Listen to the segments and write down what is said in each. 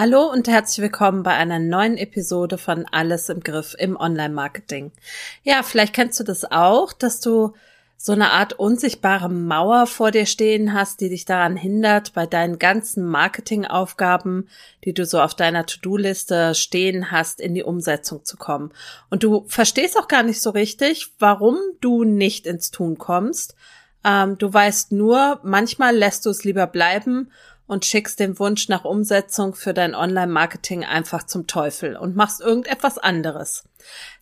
Hallo und herzlich willkommen bei einer neuen Episode von Alles im Griff im Online-Marketing. Ja, vielleicht kennst du das auch, dass du so eine Art unsichtbare Mauer vor dir stehen hast, die dich daran hindert, bei deinen ganzen Marketingaufgaben, die du so auf deiner To-Do-Liste stehen hast, in die Umsetzung zu kommen. Und du verstehst auch gar nicht so richtig, warum du nicht ins Tun kommst. Ähm, du weißt nur, manchmal lässt du es lieber bleiben und schickst den Wunsch nach Umsetzung für dein Online-Marketing einfach zum Teufel und machst irgendetwas anderes.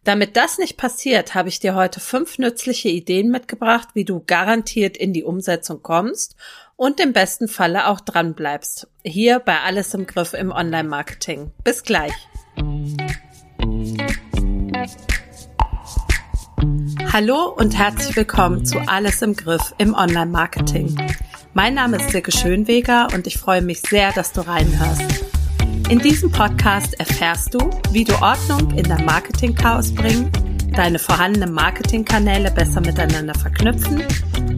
Damit das nicht passiert, habe ich dir heute fünf nützliche Ideen mitgebracht, wie du garantiert in die Umsetzung kommst und im besten Falle auch dran bleibst. Hier bei Alles im Griff im Online-Marketing. Bis gleich. Hallo und herzlich willkommen zu Alles im Griff im Online-Marketing. Mein Name ist Silke Schönweger und ich freue mich sehr, dass du reinhörst. In diesem Podcast erfährst du, wie du Ordnung in dein Marketing-Chaos bringen, deine vorhandenen Marketingkanäle besser miteinander verknüpfen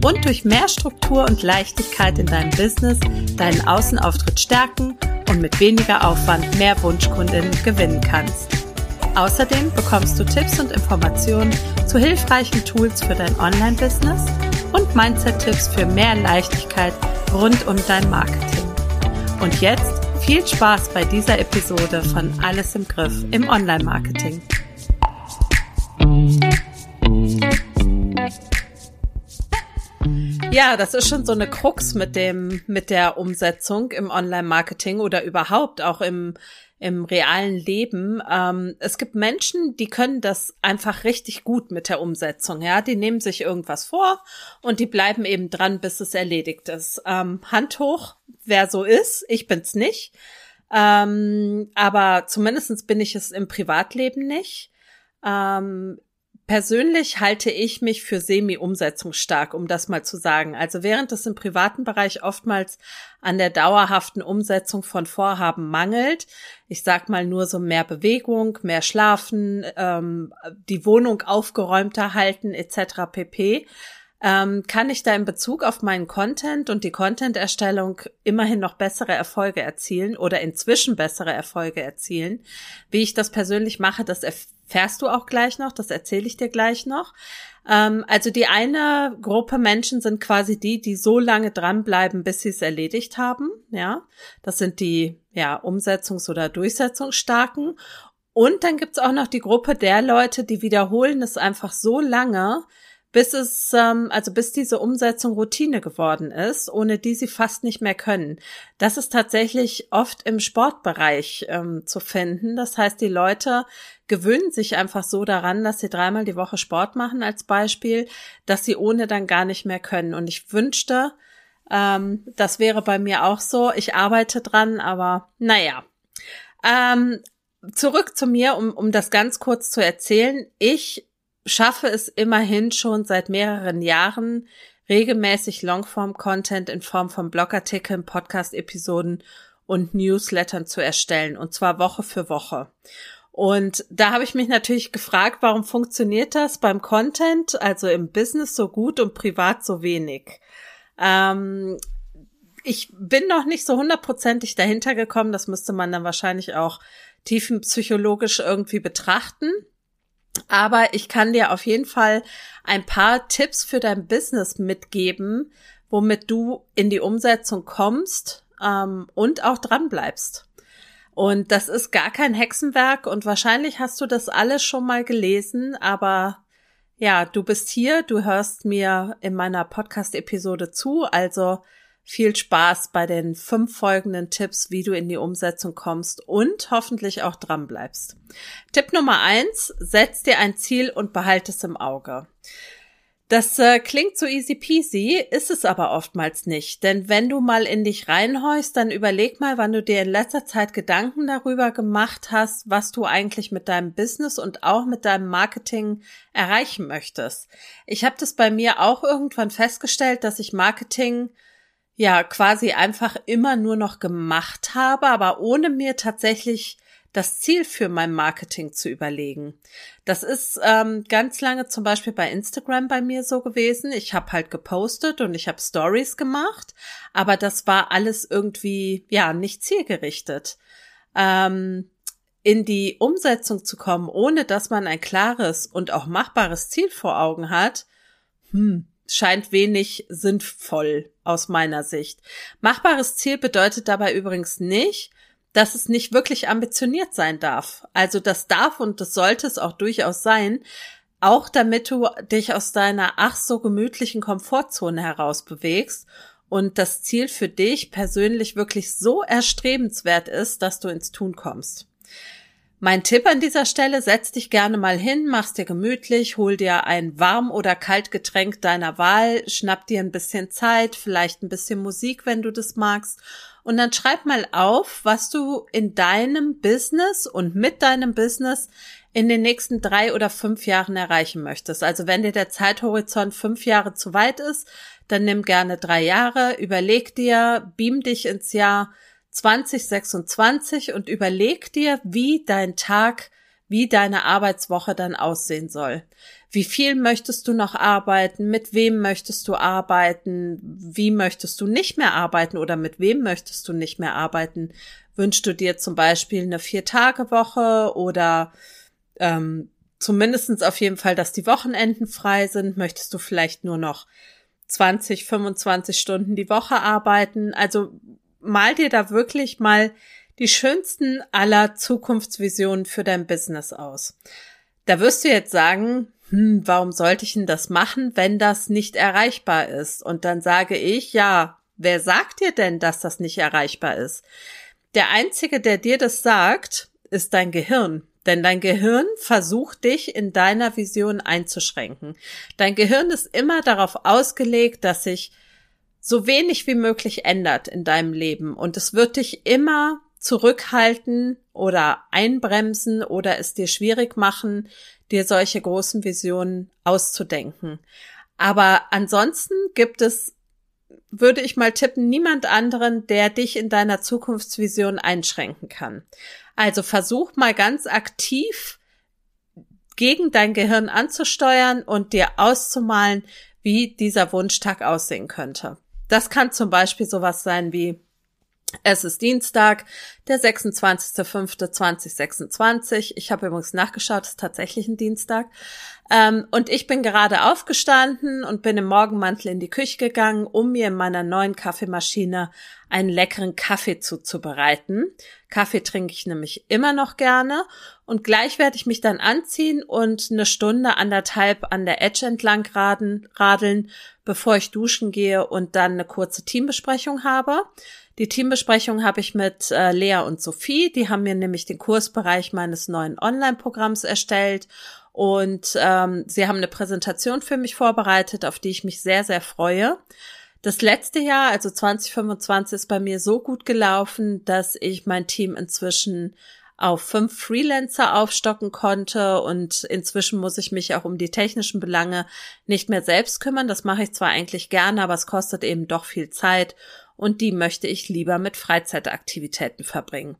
und durch mehr Struktur und Leichtigkeit in deinem Business deinen Außenauftritt stärken und mit weniger Aufwand mehr Wunschkundinnen gewinnen kannst. Außerdem bekommst du Tipps und Informationen zu hilfreichen Tools für dein Online-Business und Mindset-Tipps für mehr Leichtigkeit rund um dein Marketing. Und jetzt viel Spaß bei dieser Episode von Alles im Griff im Online-Marketing. Ja, das ist schon so eine Krux mit dem, mit der Umsetzung im Online-Marketing oder überhaupt auch im, im realen Leben. Ähm, es gibt Menschen, die können das einfach richtig gut mit der Umsetzung. Ja, die nehmen sich irgendwas vor und die bleiben eben dran, bis es erledigt ist. Ähm, Hand hoch, wer so ist. Ich bin's nicht. Ähm, aber zumindestens bin ich es im Privatleben nicht. Ähm, Persönlich halte ich mich für semi-umsetzungsstark, um das mal zu sagen. Also während es im privaten Bereich oftmals an der dauerhaften Umsetzung von Vorhaben mangelt, ich sag mal nur so mehr Bewegung, mehr Schlafen, ähm, die Wohnung aufgeräumter halten etc. pp, ähm, kann ich da in Bezug auf meinen Content und die Content-Erstellung immerhin noch bessere Erfolge erzielen oder inzwischen bessere Erfolge erzielen. Wie ich das persönlich mache, das erfährst du auch gleich noch, das erzähle ich dir gleich noch. Ähm, also die eine Gruppe Menschen sind quasi die, die so lange dranbleiben, bis sie es erledigt haben. Ja, das sind die ja Umsetzungs- oder Durchsetzungsstarken. Und dann gibt's auch noch die Gruppe der Leute, die wiederholen es einfach so lange, bis es, ähm, also bis diese Umsetzung Routine geworden ist, ohne die sie fast nicht mehr können. Das ist tatsächlich oft im Sportbereich ähm, zu finden. Das heißt, die Leute gewöhnen sich einfach so daran, dass sie dreimal die Woche Sport machen als Beispiel, dass sie ohne dann gar nicht mehr können. Und ich wünschte, ähm, das wäre bei mir auch so. Ich arbeite dran, aber naja. Ähm, zurück zu mir, um, um das ganz kurz zu erzählen. Ich schaffe es immerhin schon seit mehreren Jahren, regelmäßig Longform-Content in Form von Blogartikeln, Podcast-Episoden und Newslettern zu erstellen, und zwar Woche für Woche. Und da habe ich mich natürlich gefragt, warum funktioniert das beim Content, also im Business so gut und privat so wenig? Ähm, ich bin noch nicht so hundertprozentig dahinter gekommen, das müsste man dann wahrscheinlich auch tiefenpsychologisch irgendwie betrachten. Aber ich kann dir auf jeden Fall ein paar Tipps für dein Business mitgeben, womit du in die Umsetzung kommst ähm, und auch dran bleibst. Und das ist gar kein Hexenwerk und wahrscheinlich hast du das alles schon mal gelesen, aber ja, du bist hier, du hörst mir in meiner Podcast-Episode zu, also viel Spaß bei den fünf folgenden Tipps, wie du in die Umsetzung kommst und hoffentlich auch dran bleibst. Tipp Nummer eins, setz dir ein Ziel und behalte es im Auge. Das äh, klingt so easy peasy, ist es aber oftmals nicht. Denn wenn du mal in dich reinhorchst, dann überleg mal, wann du dir in letzter Zeit Gedanken darüber gemacht hast, was du eigentlich mit deinem Business und auch mit deinem Marketing erreichen möchtest. Ich habe das bei mir auch irgendwann festgestellt, dass ich Marketing ja quasi einfach immer nur noch gemacht habe, aber ohne mir tatsächlich das Ziel für mein Marketing zu überlegen. Das ist ähm, ganz lange zum Beispiel bei Instagram bei mir so gewesen. Ich habe halt gepostet und ich habe Stories gemacht, aber das war alles irgendwie ja nicht zielgerichtet. ähm, in die Umsetzung zu kommen, ohne dass man ein klares und auch machbares Ziel vor Augen hat, hm, scheint wenig sinnvoll aus meiner Sicht. Machbares Ziel bedeutet dabei übrigens nicht, dass es nicht wirklich ambitioniert sein darf. Also das darf und das sollte es auch durchaus sein, auch damit du dich aus deiner ach so gemütlichen Komfortzone heraus bewegst und das Ziel für dich persönlich wirklich so erstrebenswert ist, dass du ins Tun kommst. Mein Tipp an dieser Stelle, setz dich gerne mal hin, mach's dir gemütlich, hol dir ein warm oder kalt Getränk deiner Wahl, schnapp dir ein bisschen Zeit, vielleicht ein bisschen Musik, wenn du das magst, und dann schreib mal auf, was du in deinem Business und mit deinem Business in den nächsten drei oder fünf Jahren erreichen möchtest. Also wenn dir der Zeithorizont fünf Jahre zu weit ist, dann nimm gerne drei Jahre, überleg dir, beam dich ins Jahr 2026 und überleg dir, wie dein Tag, wie deine Arbeitswoche dann aussehen soll. Wie viel möchtest du noch arbeiten? Mit wem möchtest du arbeiten? Wie möchtest du nicht mehr arbeiten oder mit wem möchtest du nicht mehr arbeiten? Wünschst du dir zum Beispiel eine Vier-Tage-Woche oder ähm, zumindestens auf jeden Fall, dass die Wochenenden frei sind? Möchtest du vielleicht nur noch 20, 25 Stunden die Woche arbeiten? Also mal dir da wirklich mal die schönsten aller Zukunftsvisionen für dein Business aus. Da wirst du jetzt sagen, hm, warum sollte ich denn das machen, wenn das nicht erreichbar ist? Und dann sage ich, ja, wer sagt dir denn, dass das nicht erreichbar ist? Der Einzige, der dir das sagt, ist dein Gehirn. Denn dein Gehirn versucht dich in deiner Vision einzuschränken. Dein Gehirn ist immer darauf ausgelegt, dass sich so wenig wie möglich ändert in deinem Leben. Und es wird dich immer zurückhalten oder einbremsen oder es dir schwierig machen, dir solche großen Visionen auszudenken. Aber ansonsten gibt es, würde ich mal tippen, niemand anderen, der dich in deiner Zukunftsvision einschränken kann. Also versuch mal ganz aktiv gegen dein Gehirn anzusteuern und dir auszumalen, wie dieser Wunschtag aussehen könnte. Das kann zum Beispiel sowas sein wie, es ist Dienstag, der 26.05.2026. Ich habe übrigens nachgeschaut, es ist tatsächlich ein Dienstag. Ähm, und ich bin gerade aufgestanden und bin im Morgenmantel in die Küche gegangen, um mir in meiner neuen Kaffeemaschine einen leckeren Kaffee zuzubereiten. Kaffee trinke ich nämlich immer noch gerne. Und gleich werde ich mich dann anziehen und eine Stunde, anderthalb an der Edge entlang radeln, bevor ich duschen gehe und dann eine kurze Teambesprechung habe. Die Teambesprechung habe ich mit äh, Lea und Sophie. Die haben mir nämlich den Kursbereich meines neuen Online-Programms erstellt. Und ähm, sie haben eine Präsentation für mich vorbereitet, auf die ich mich sehr, sehr freue. Das letzte Jahr, also 2025, ist bei mir so gut gelaufen, dass ich mein Team inzwischen auf fünf Freelancer aufstocken konnte und inzwischen muss ich mich auch um die technischen Belange nicht mehr selbst kümmern. Das mache ich zwar eigentlich gerne, aber es kostet eben doch viel Zeit und die möchte ich lieber mit Freizeitaktivitäten verbringen.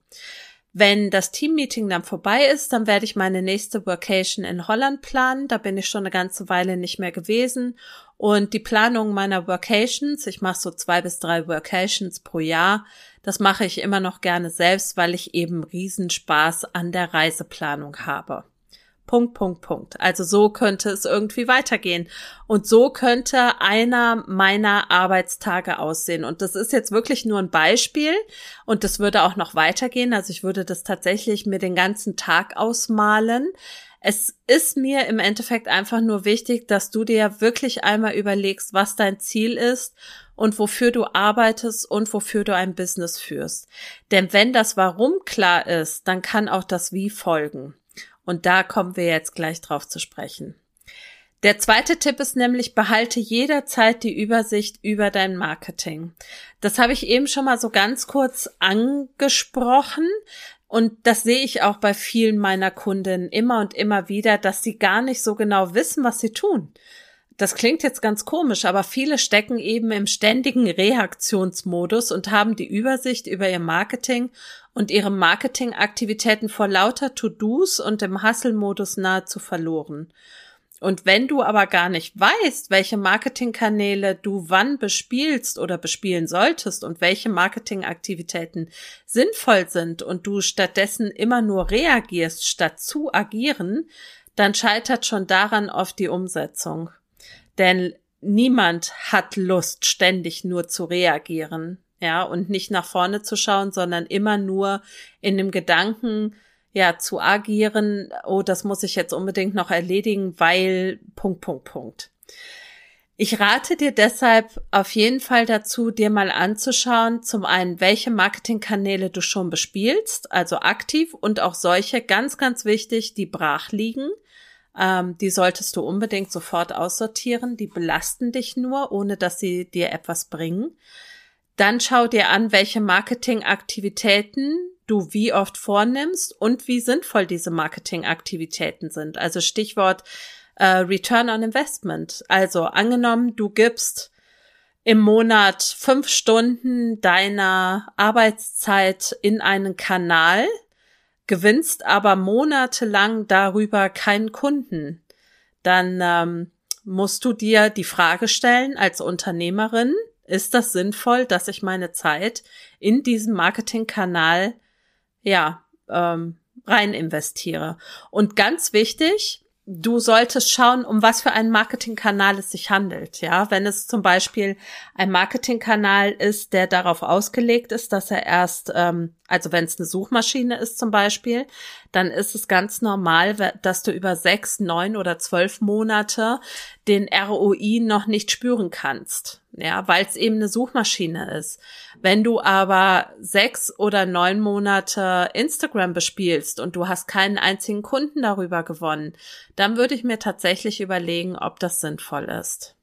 Wenn das Teammeeting dann vorbei ist, dann werde ich meine nächste Workation in Holland planen. Da bin ich schon eine ganze Weile nicht mehr gewesen. Und die Planung meiner Workations, ich mache so zwei bis drei Workations pro Jahr, das mache ich immer noch gerne selbst, weil ich eben Riesenspaß an der Reiseplanung habe. Punkt, Punkt, Punkt. Also so könnte es irgendwie weitergehen. Und so könnte einer meiner Arbeitstage aussehen. Und das ist jetzt wirklich nur ein Beispiel. Und das würde auch noch weitergehen. Also ich würde das tatsächlich mir den ganzen Tag ausmalen. Es ist mir im Endeffekt einfach nur wichtig, dass du dir wirklich einmal überlegst, was dein Ziel ist und wofür du arbeitest und wofür du ein Business führst. Denn wenn das Warum klar ist, dann kann auch das Wie folgen. Und da kommen wir jetzt gleich drauf zu sprechen. Der zweite Tipp ist nämlich, behalte jederzeit die Übersicht über dein Marketing. Das habe ich eben schon mal so ganz kurz angesprochen. Und das sehe ich auch bei vielen meiner Kunden immer und immer wieder, dass sie gar nicht so genau wissen, was sie tun. Das klingt jetzt ganz komisch, aber viele stecken eben im ständigen Reaktionsmodus und haben die Übersicht über ihr Marketing und ihre Marketingaktivitäten vor lauter To-Dos und im Hustle-Modus nahezu verloren. Und wenn du aber gar nicht weißt, welche Marketingkanäle du wann bespielst oder bespielen solltest und welche Marketingaktivitäten sinnvoll sind und du stattdessen immer nur reagierst, statt zu agieren, dann scheitert schon daran oft die Umsetzung. Denn niemand hat Lust, ständig nur zu reagieren, ja, und nicht nach vorne zu schauen, sondern immer nur in dem Gedanken, ja, zu agieren, oh, das muss ich jetzt unbedingt noch erledigen, weil Punkt, Punkt, Punkt. Ich rate dir deshalb auf jeden Fall dazu, dir mal anzuschauen, zum einen, welche Marketingkanäle du schon bespielst, also aktiv und auch solche, ganz, ganz wichtig, die brach liegen. Ähm, die solltest du unbedingt sofort aussortieren. Die belasten dich nur, ohne dass sie dir etwas bringen. Dann schau dir an, welche Marketingaktivitäten du wie oft vornimmst und wie sinnvoll diese Marketingaktivitäten sind. Also Stichwort äh, Return on Investment. Also angenommen, du gibst im Monat fünf Stunden deiner Arbeitszeit in einen Kanal, gewinnst aber monatelang darüber keinen Kunden, dann ähm, musst du dir die Frage stellen als Unternehmerin, ist das sinnvoll, dass ich meine Zeit in diesen Marketingkanal ja, ähm, rein investiere. Und ganz wichtig, du solltest schauen, um was für einen Marketingkanal es sich handelt. Ja, wenn es zum Beispiel ein Marketingkanal ist, der darauf ausgelegt ist, dass er erst, ähm, also wenn es eine Suchmaschine ist zum Beispiel, dann ist es ganz normal, dass du über sechs, neun oder zwölf Monate den ROI noch nicht spüren kannst. Ja, weil es eben eine Suchmaschine ist. Wenn du aber sechs oder neun Monate Instagram bespielst und du hast keinen einzigen Kunden darüber gewonnen, dann würde ich mir tatsächlich überlegen, ob das sinnvoll ist.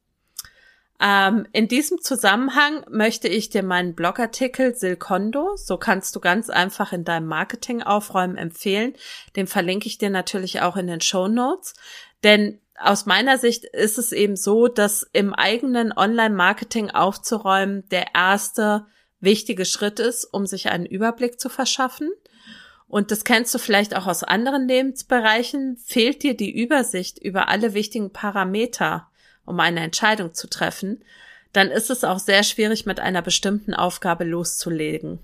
Ähm, in diesem Zusammenhang möchte ich dir meinen Blogartikel Silcondo, so kannst du ganz einfach in deinem Marketing aufräumen, empfehlen. Den verlinke ich dir natürlich auch in den Show Notes. Denn aus meiner Sicht ist es eben so, dass im eigenen Online-Marketing aufzuräumen der erste wichtige Schritt ist, um sich einen Überblick zu verschaffen. Und das kennst du vielleicht auch aus anderen Lebensbereichen. Fehlt dir die Übersicht über alle wichtigen Parameter, um eine Entscheidung zu treffen, dann ist es auch sehr schwierig, mit einer bestimmten Aufgabe loszulegen.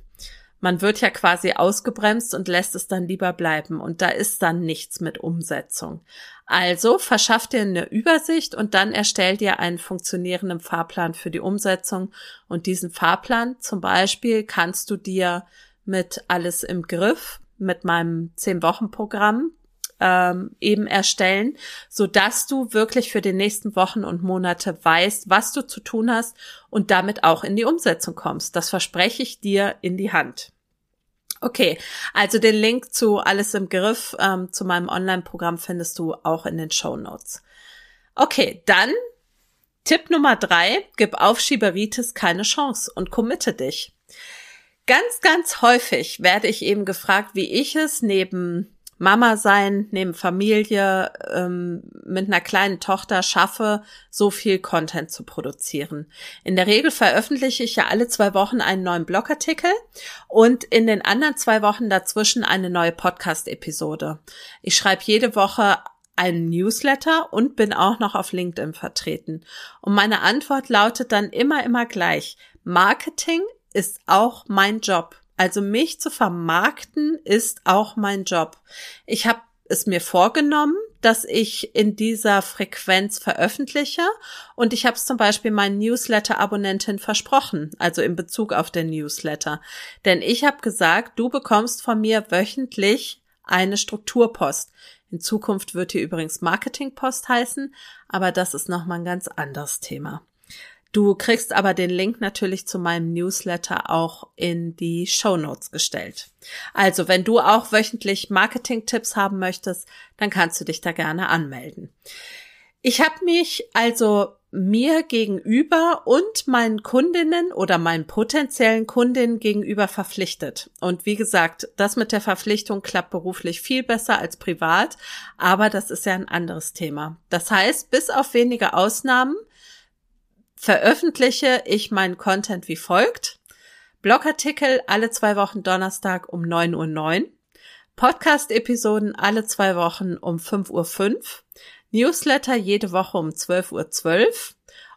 Man wird ja quasi ausgebremst und lässt es dann lieber bleiben und da ist dann nichts mit Umsetzung. Also verschaff dir eine Übersicht und dann erstell dir einen funktionierenden Fahrplan für die Umsetzung und diesen Fahrplan zum Beispiel kannst du dir mit alles im Griff mit meinem 10-Wochen-Programm ähm, eben erstellen, so dass du wirklich für die nächsten Wochen und Monate weißt, was du zu tun hast und damit auch in die Umsetzung kommst. Das verspreche ich dir in die Hand. Okay, also den Link zu Alles im Griff, ähm, zu meinem Online-Programm findest du auch in den Show Notes. Okay, dann Tipp Nummer drei, gib Aufschieberitis keine Chance und committe dich. Ganz, ganz häufig werde ich eben gefragt, wie ich es neben Mama sein, neben Familie, ähm, mit einer kleinen Tochter schaffe, so viel Content zu produzieren. In der Regel veröffentliche ich ja alle zwei Wochen einen neuen Blogartikel und in den anderen zwei Wochen dazwischen eine neue Podcast-Episode. Ich schreibe jede Woche einen Newsletter und bin auch noch auf LinkedIn vertreten. Und meine Antwort lautet dann immer, immer gleich. Marketing ist auch mein Job. Also mich zu vermarkten ist auch mein Job. Ich habe es mir vorgenommen, dass ich in dieser Frequenz veröffentliche und ich habe es zum Beispiel meinen Newsletter-Abonnentin versprochen, also in Bezug auf den Newsletter. Denn ich habe gesagt, du bekommst von mir wöchentlich eine Strukturpost. In Zukunft wird hier übrigens Marketingpost heißen, aber das ist nochmal ein ganz anderes Thema. Du kriegst aber den Link natürlich zu meinem Newsletter auch in die Show Notes gestellt. Also, wenn du auch wöchentlich Marketing-Tipps haben möchtest, dann kannst du dich da gerne anmelden. Ich habe mich also mir gegenüber und meinen Kundinnen oder meinen potenziellen Kundinnen gegenüber verpflichtet. Und wie gesagt, das mit der Verpflichtung klappt beruflich viel besser als privat, aber das ist ja ein anderes Thema. Das heißt, bis auf wenige Ausnahmen veröffentliche ich meinen Content wie folgt. Blogartikel alle zwei Wochen Donnerstag um 9.09 Uhr. Podcast-Episoden alle zwei Wochen um 5.05 Uhr. Newsletter jede Woche um 12.12 Uhr 12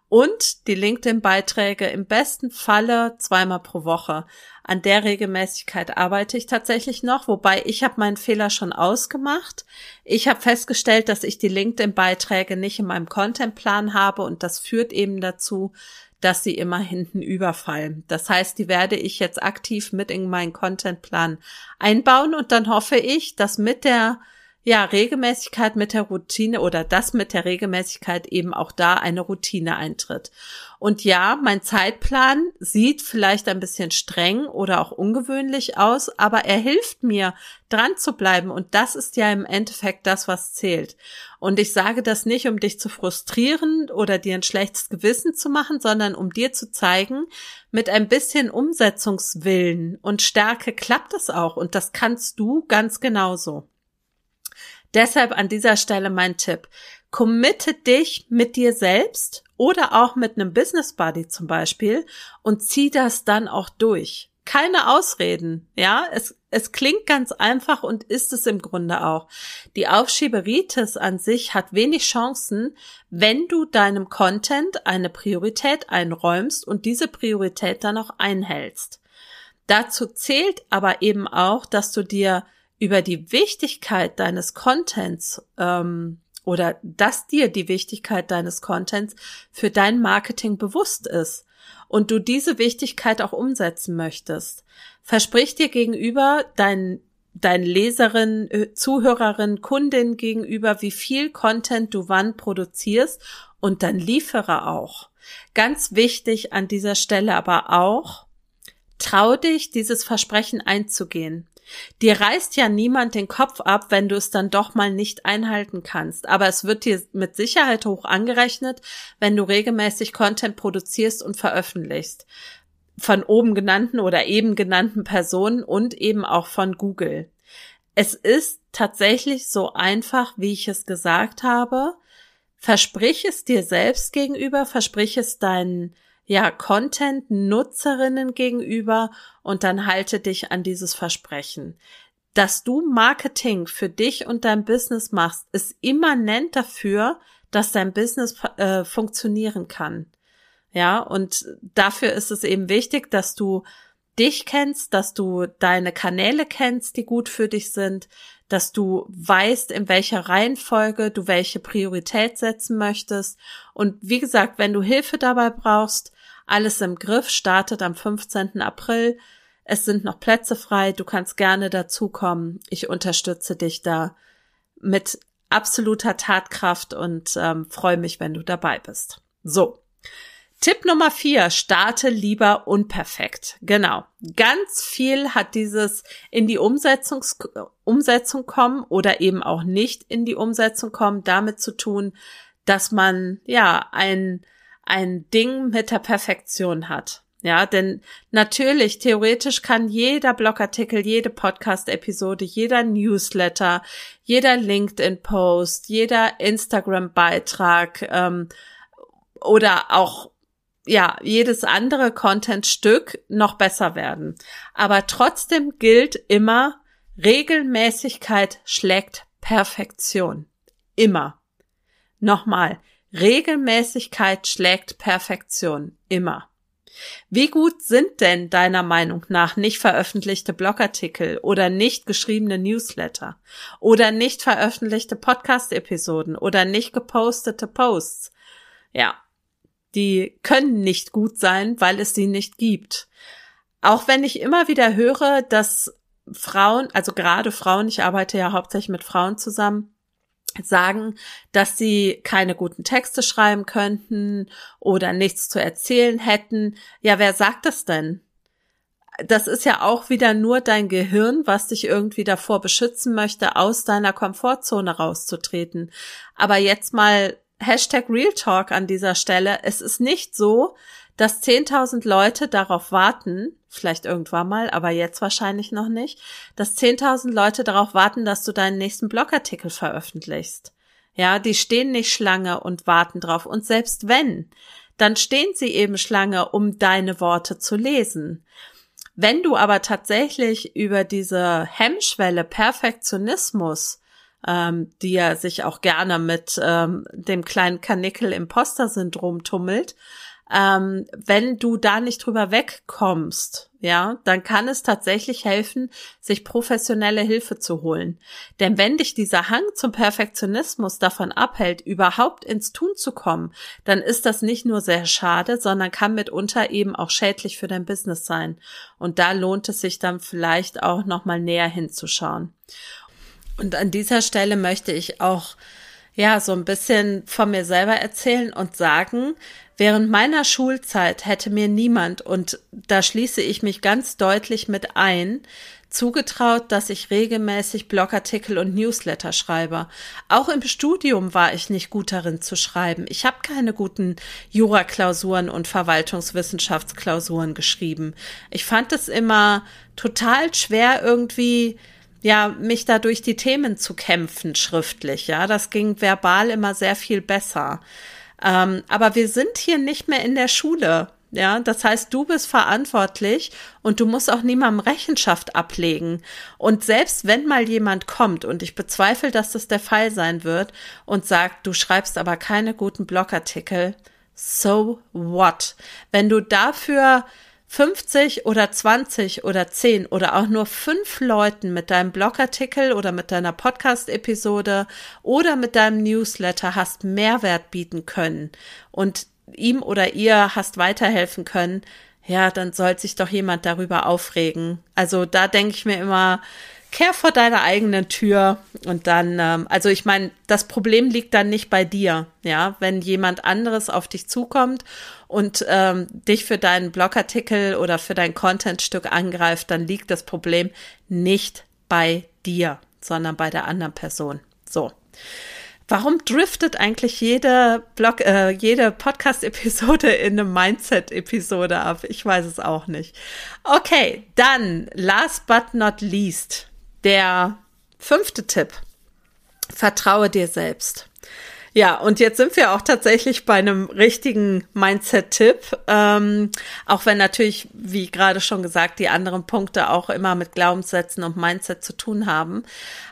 und die LinkedIn-Beiträge im besten Falle zweimal pro Woche. An der Regelmäßigkeit arbeite ich tatsächlich noch, wobei ich habe meinen Fehler schon ausgemacht. Ich habe festgestellt, dass ich die LinkedIn-Beiträge nicht in meinem Contentplan habe und das führt eben dazu, dass sie immer hinten überfallen. Das heißt, die werde ich jetzt aktiv mit in meinen Contentplan einbauen und dann hoffe ich, dass mit der ja, Regelmäßigkeit mit der Routine oder das mit der Regelmäßigkeit eben auch da eine Routine eintritt. Und ja, mein Zeitplan sieht vielleicht ein bisschen streng oder auch ungewöhnlich aus, aber er hilft mir, dran zu bleiben. Und das ist ja im Endeffekt das, was zählt. Und ich sage das nicht, um dich zu frustrieren oder dir ein schlechtes Gewissen zu machen, sondern um dir zu zeigen, mit ein bisschen Umsetzungswillen und Stärke klappt es auch. Und das kannst du ganz genauso. Deshalb an dieser Stelle mein Tipp. Committe dich mit dir selbst oder auch mit einem Business Buddy zum Beispiel und zieh das dann auch durch. Keine Ausreden, ja. Es, es klingt ganz einfach und ist es im Grunde auch. Die Aufschieberitis an sich hat wenig Chancen, wenn du deinem Content eine Priorität einräumst und diese Priorität dann auch einhältst. Dazu zählt aber eben auch, dass du dir über die Wichtigkeit deines Contents ähm, oder dass dir die Wichtigkeit deines Contents für dein Marketing bewusst ist und du diese Wichtigkeit auch umsetzen möchtest. Versprich dir gegenüber deinen dein Leserin, äh, Zuhörerin, Kundin gegenüber, wie viel Content du wann produzierst und dann liefere auch. Ganz wichtig an dieser Stelle aber auch, trau dich, dieses Versprechen einzugehen. Dir reißt ja niemand den Kopf ab, wenn du es dann doch mal nicht einhalten kannst. Aber es wird dir mit Sicherheit hoch angerechnet, wenn du regelmäßig Content produzierst und veröffentlichst. Von oben genannten oder eben genannten Personen und eben auch von Google. Es ist tatsächlich so einfach, wie ich es gesagt habe. Versprich es dir selbst gegenüber, versprich es deinen ja, Content-Nutzerinnen gegenüber und dann halte dich an dieses Versprechen. Dass du Marketing für dich und dein Business machst, ist immanent dafür, dass dein Business äh, funktionieren kann. Ja, und dafür ist es eben wichtig, dass du dich kennst, dass du deine Kanäle kennst, die gut für dich sind, dass du weißt, in welcher Reihenfolge du welche Priorität setzen möchtest. Und wie gesagt, wenn du Hilfe dabei brauchst, alles im Griff, startet am 15. April. Es sind noch Plätze frei. Du kannst gerne dazukommen. Ich unterstütze dich da mit absoluter Tatkraft und ähm, freue mich, wenn du dabei bist. So. Tipp Nummer vier, starte lieber unperfekt. Genau. Ganz viel hat dieses in die Umsetzung, Umsetzung kommen oder eben auch nicht in die Umsetzung kommen damit zu tun, dass man ja ein ein Ding mit der Perfektion hat. Ja, denn natürlich, theoretisch kann jeder Blogartikel, jede Podcast-Episode, jeder Newsletter, jeder LinkedIn-Post, jeder Instagram-Beitrag ähm, oder auch ja, jedes andere Content-Stück noch besser werden. Aber trotzdem gilt immer, Regelmäßigkeit schlägt Perfektion. Immer. Nochmal, Regelmäßigkeit schlägt Perfektion. Immer. Wie gut sind denn deiner Meinung nach nicht veröffentlichte Blogartikel oder nicht geschriebene Newsletter oder nicht veröffentlichte Podcast-Episoden oder nicht gepostete Posts? Ja, die können nicht gut sein, weil es sie nicht gibt. Auch wenn ich immer wieder höre, dass Frauen, also gerade Frauen, ich arbeite ja hauptsächlich mit Frauen zusammen, sagen, dass sie keine guten Texte schreiben könnten oder nichts zu erzählen hätten. Ja, wer sagt das denn? Das ist ja auch wieder nur dein Gehirn, was dich irgendwie davor beschützen möchte, aus deiner Komfortzone rauszutreten. Aber jetzt mal Hashtag Real Talk an dieser Stelle. Es ist nicht so, dass 10.000 Leute darauf warten, vielleicht irgendwann mal, aber jetzt wahrscheinlich noch nicht, dass 10.000 Leute darauf warten, dass du deinen nächsten Blogartikel veröffentlichst. Ja, die stehen nicht Schlange und warten drauf. Und selbst wenn, dann stehen sie eben Schlange, um deine Worte zu lesen. Wenn du aber tatsächlich über diese Hemmschwelle Perfektionismus ähm, die ja sich auch gerne mit ähm, dem kleinen Kanickel-Imposter-Syndrom tummelt, ähm, wenn du da nicht drüber wegkommst, ja, dann kann es tatsächlich helfen, sich professionelle Hilfe zu holen. Denn wenn dich dieser Hang zum Perfektionismus davon abhält, überhaupt ins Tun zu kommen, dann ist das nicht nur sehr schade, sondern kann mitunter eben auch schädlich für dein Business sein. Und da lohnt es sich dann vielleicht auch nochmal näher hinzuschauen. Und an dieser Stelle möchte ich auch ja, so ein bisschen von mir selber erzählen und sagen, Während meiner Schulzeit hätte mir niemand, und da schließe ich mich ganz deutlich mit ein, zugetraut, dass ich regelmäßig Blogartikel und Newsletter schreibe. Auch im Studium war ich nicht gut darin zu schreiben. Ich habe keine guten Juraklausuren und Verwaltungswissenschaftsklausuren geschrieben. Ich fand es immer total schwer irgendwie ja, mich da durch die Themen zu kämpfen schriftlich, ja, das ging verbal immer sehr viel besser. Ähm, aber wir sind hier nicht mehr in der Schule. Ja, das heißt, du bist verantwortlich und du musst auch niemandem Rechenschaft ablegen. Und selbst wenn mal jemand kommt, und ich bezweifle, dass das der Fall sein wird, und sagt, du schreibst aber keine guten Blogartikel, so what? Wenn du dafür 50 oder 20 oder 10 oder auch nur fünf Leuten mit deinem Blogartikel oder mit deiner Podcast-Episode oder mit deinem Newsletter hast Mehrwert bieten können und ihm oder ihr hast weiterhelfen können, ja, dann soll sich doch jemand darüber aufregen. Also da denke ich mir immer, kehr vor deiner eigenen Tür und dann, ähm, also ich meine, das Problem liegt dann nicht bei dir, ja, wenn jemand anderes auf dich zukommt und ähm, dich für deinen Blogartikel oder für dein Contentstück angreift, dann liegt das Problem nicht bei dir, sondern bei der anderen Person. So. Warum driftet eigentlich jede Blog, äh, jede Podcast-Episode in eine Mindset-Episode ab? Ich weiß es auch nicht. Okay, dann last but not least der fünfte Tipp. Vertraue dir selbst. Ja, und jetzt sind wir auch tatsächlich bei einem richtigen Mindset-Tipp. Ähm, auch wenn natürlich, wie gerade schon gesagt, die anderen Punkte auch immer mit Glaubenssätzen und Mindset zu tun haben.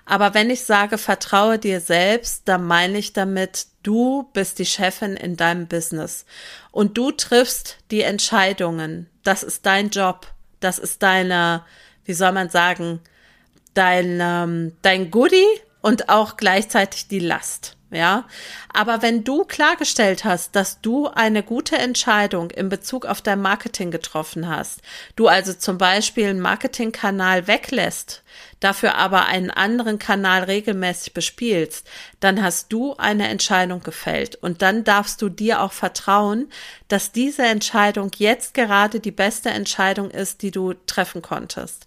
Aber wenn ich sage, vertraue dir selbst, dann meine ich damit, du bist die Chefin in deinem Business und du triffst die Entscheidungen. Das ist dein Job. Das ist deine, wie soll man sagen, dein, ähm, dein Goodie und auch gleichzeitig die Last. Ja, aber wenn du klargestellt hast, dass du eine gute Entscheidung in Bezug auf dein Marketing getroffen hast, du also zum Beispiel einen Marketingkanal weglässt, dafür aber einen anderen Kanal regelmäßig bespielst, dann hast du eine Entscheidung gefällt und dann darfst du dir auch vertrauen, dass diese Entscheidung jetzt gerade die beste Entscheidung ist, die du treffen konntest.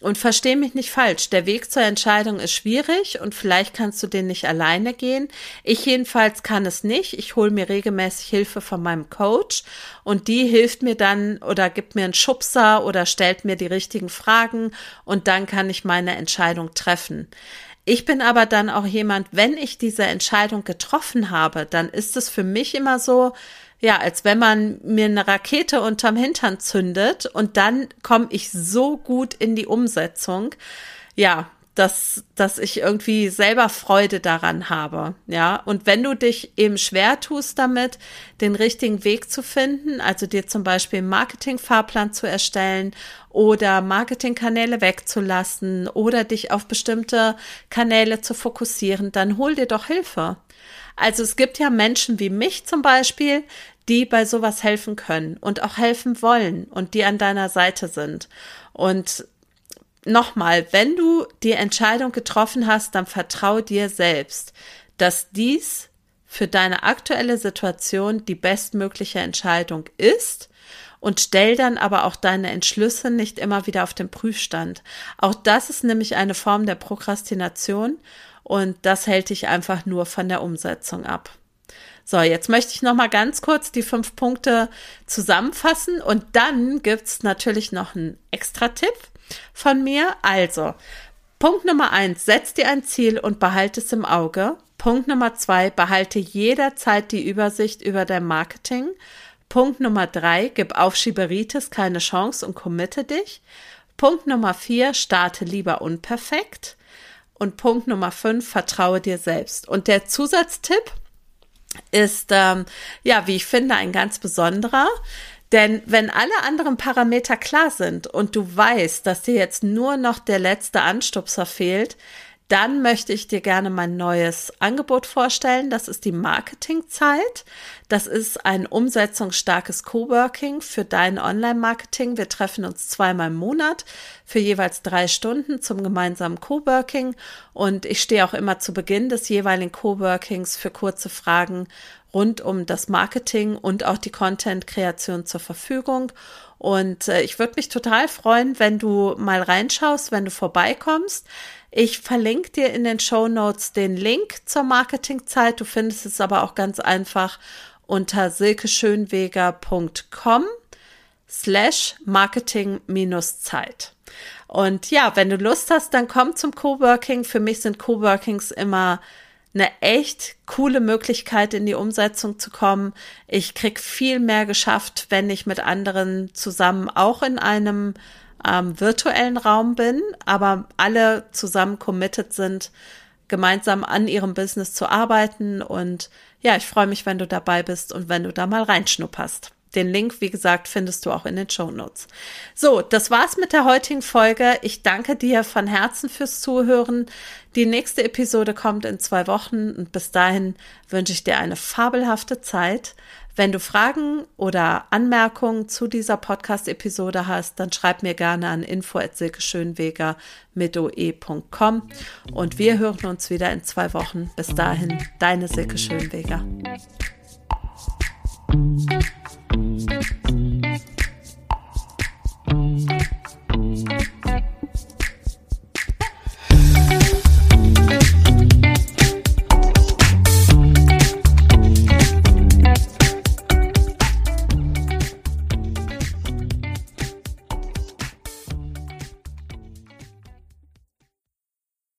Und versteh mich nicht falsch, der Weg zur Entscheidung ist schwierig und vielleicht kannst du den nicht alleine gehen. Ich jedenfalls kann es nicht. Ich hole mir regelmäßig Hilfe von meinem Coach und die hilft mir dann oder gibt mir einen Schubser oder stellt mir die richtigen Fragen und dann kann ich meine Entscheidung treffen. Ich bin aber dann auch jemand, wenn ich diese Entscheidung getroffen habe, dann ist es für mich immer so, ja, als wenn man mir eine Rakete unterm Hintern zündet und dann komme ich so gut in die Umsetzung. Ja, dass, dass ich irgendwie selber Freude daran habe. Ja, und wenn du dich eben schwer tust damit, den richtigen Weg zu finden, also dir zum Beispiel einen Marketingfahrplan zu erstellen oder Marketingkanäle wegzulassen oder dich auf bestimmte Kanäle zu fokussieren, dann hol dir doch Hilfe. Also es gibt ja Menschen wie mich zum Beispiel, die bei sowas helfen können und auch helfen wollen und die an deiner Seite sind. Und nochmal, wenn du die Entscheidung getroffen hast, dann vertraue dir selbst, dass dies für deine aktuelle Situation die bestmögliche Entscheidung ist und stell dann aber auch deine Entschlüsse nicht immer wieder auf den Prüfstand. Auch das ist nämlich eine Form der Prokrastination und das hält dich einfach nur von der Umsetzung ab. So, jetzt möchte ich noch mal ganz kurz die fünf Punkte zusammenfassen und dann gibt's natürlich noch einen extra Tipp von mir. Also, Punkt Nummer eins, setz dir ein Ziel und behalte es im Auge. Punkt Nummer zwei, behalte jederzeit die Übersicht über dein Marketing. Punkt Nummer drei, gib auf Schieberitis keine Chance und committe dich. Punkt Nummer vier, starte lieber unperfekt. Und Punkt Nummer fünf, vertraue dir selbst. Und der Zusatztipp ist, ähm, ja, wie ich finde, ein ganz besonderer. Denn wenn alle anderen Parameter klar sind und du weißt, dass dir jetzt nur noch der letzte Anstupser fehlt, dann möchte ich dir gerne mein neues Angebot vorstellen. Das ist die Marketingzeit. Das ist ein umsetzungsstarkes Coworking für dein Online-Marketing. Wir treffen uns zweimal im Monat für jeweils drei Stunden zum gemeinsamen Coworking. Und ich stehe auch immer zu Beginn des jeweiligen Coworkings für kurze Fragen rund um das Marketing und auch die Content-Kreation zur Verfügung. Und äh, ich würde mich total freuen, wenn du mal reinschaust, wenn du vorbeikommst. Ich verlinke dir in den Show Notes den Link zur Marketingzeit. Du findest es aber auch ganz einfach unter silkeschönweger.com slash marketing-zeit. Und ja, wenn du Lust hast, dann komm zum Coworking. Für mich sind Coworkings immer eine echt coole Möglichkeit, in die Umsetzung zu kommen. Ich krieg viel mehr geschafft, wenn ich mit anderen zusammen auch in einem ähm, virtuellen Raum bin, aber alle zusammen committed sind, gemeinsam an ihrem Business zu arbeiten. Und ja, ich freue mich, wenn du dabei bist und wenn du da mal reinschnupperst. Den Link, wie gesagt, findest du auch in den Show Notes. So, das war's mit der heutigen Folge. Ich danke dir von Herzen fürs Zuhören. Die nächste Episode kommt in zwei Wochen und bis dahin wünsche ich dir eine fabelhafte Zeit. Wenn du Fragen oder Anmerkungen zu dieser Podcast-Episode hast, dann schreib mir gerne an info.silkeschönweger mit oe.com und wir hören uns wieder in zwei Wochen. Bis dahin, deine Silke Schönweger.